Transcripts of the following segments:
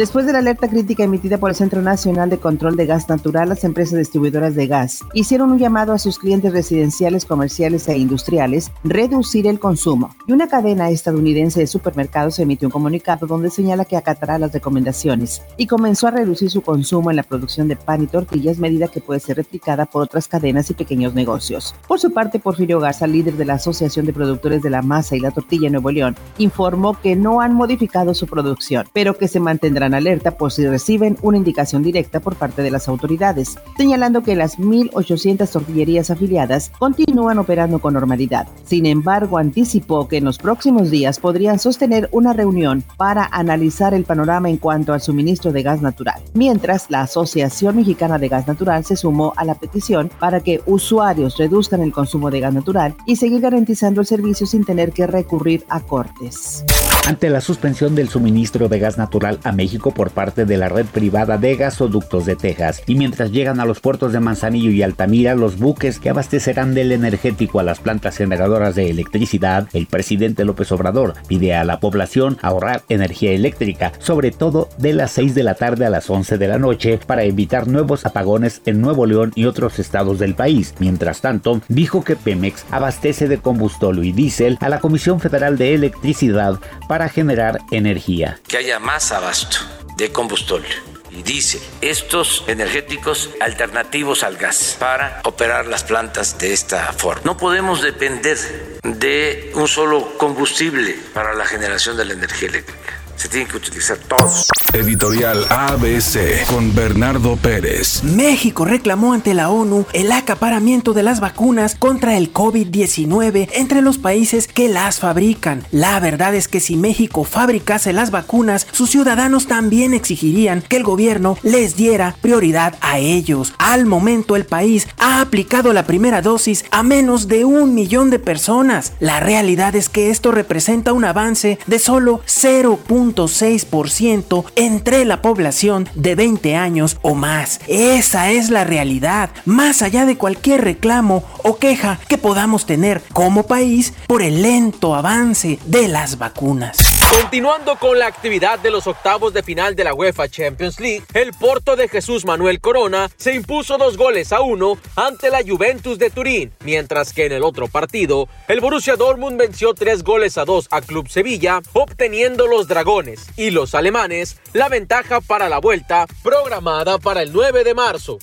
Después de la alerta crítica emitida por el Centro Nacional de Control de Gas Natural, las empresas distribuidoras de gas hicieron un llamado a sus clientes residenciales, comerciales e industriales reducir el consumo. Y una cadena estadounidense de supermercados emitió un comunicado donde señala que acatará las recomendaciones y comenzó a reducir su consumo en la producción de pan y tortillas, medida que puede ser replicada por otras cadenas y pequeños negocios. Por su parte, Porfirio Garza, líder de la Asociación de Productores de la Masa y la Tortilla en Nuevo León, informó que no han modificado su producción, pero que se mantendrán alerta por si reciben una indicación directa por parte de las autoridades, señalando que las 1.800 tortillerías afiliadas continúan operando con normalidad. Sin embargo, anticipó que en los próximos días podrían sostener una reunión para analizar el panorama en cuanto al suministro de gas natural, mientras la Asociación Mexicana de Gas Natural se sumó a la petición para que usuarios reduzcan el consumo de gas natural y seguir garantizando el servicio sin tener que recurrir a cortes. Ante la suspensión del suministro de gas natural a México, por parte de la red privada de gasoductos de Texas. Y mientras llegan a los puertos de Manzanillo y Altamira los buques que abastecerán del energético a las plantas generadoras de electricidad, el presidente López Obrador pide a la población ahorrar energía eléctrica, sobre todo de las 6 de la tarde a las 11 de la noche, para evitar nuevos apagones en Nuevo León y otros estados del país. Mientras tanto, dijo que Pemex abastece de combustible y diésel a la Comisión Federal de Electricidad para generar energía. Que haya más abasto de combustible y diésel, estos energéticos alternativos al gas para operar las plantas de esta forma. No podemos depender de un solo combustible para la generación de la energía eléctrica se tienen que utilizar todos. Editorial ABC con Bernardo Pérez. México reclamó ante la ONU el acaparamiento de las vacunas contra el COVID-19 entre los países que las fabrican. La verdad es que si México fabricase las vacunas, sus ciudadanos también exigirían que el gobierno les diera prioridad a ellos. Al momento el país ha aplicado la primera dosis a menos de un millón de personas. La realidad es que esto representa un avance de solo 0.5 ciento entre la población de 20 años o más. Esa es la realidad, más allá de cualquier reclamo o queja que podamos tener como país por el lento avance de las vacunas. Continuando con la actividad de los octavos de final de la UEFA Champions League, el Porto de Jesús Manuel Corona se impuso dos goles a uno ante la Juventus de Turín, mientras que en el otro partido, el Borussia Dortmund venció tres goles a dos a Club Sevilla, obteniendo los dragones y los alemanes la ventaja para la vuelta programada para el 9 de marzo.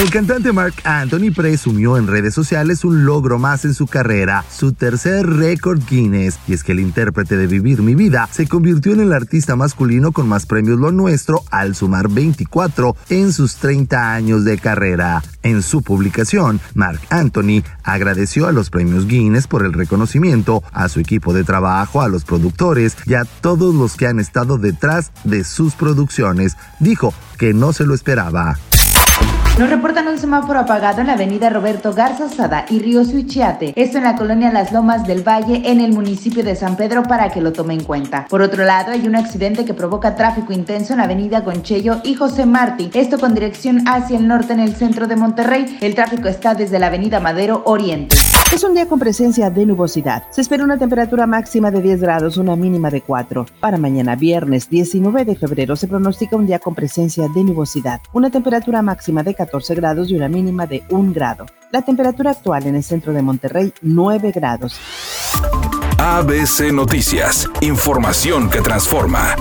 El cantante Mark Anthony presumió en redes sociales un logro más en su carrera, su tercer récord Guinness, y es que el intérprete de Vivir mi vida se convirtió en el artista masculino con más premios lo nuestro al sumar 24 en sus 30 años de carrera. En su publicación, Mark Anthony agradeció a los premios Guinness por el reconocimiento, a su equipo de trabajo, a los productores y a todos los que han estado detrás de sus producciones. Dijo que no se lo esperaba. Nos reportan un semáforo apagado en la avenida Roberto Garza Sada y Río Suichiate, esto en la colonia Las Lomas del Valle, en el municipio de San Pedro, para que lo tome en cuenta. Por otro lado, hay un accidente que provoca tráfico intenso en la avenida Gonchello y José Martí, esto con dirección hacia el norte en el centro de Monterrey. El tráfico está desde la avenida Madero Oriente. Es un día con presencia de nubosidad. Se espera una temperatura máxima de 10 grados, una mínima de 4. Para mañana viernes 19 de febrero se pronostica un día con presencia de nubosidad, una temperatura máxima de 14 grados y una mínima de 1 grado. La temperatura actual en el centro de Monterrey 9 grados. ABC Noticias, información que transforma.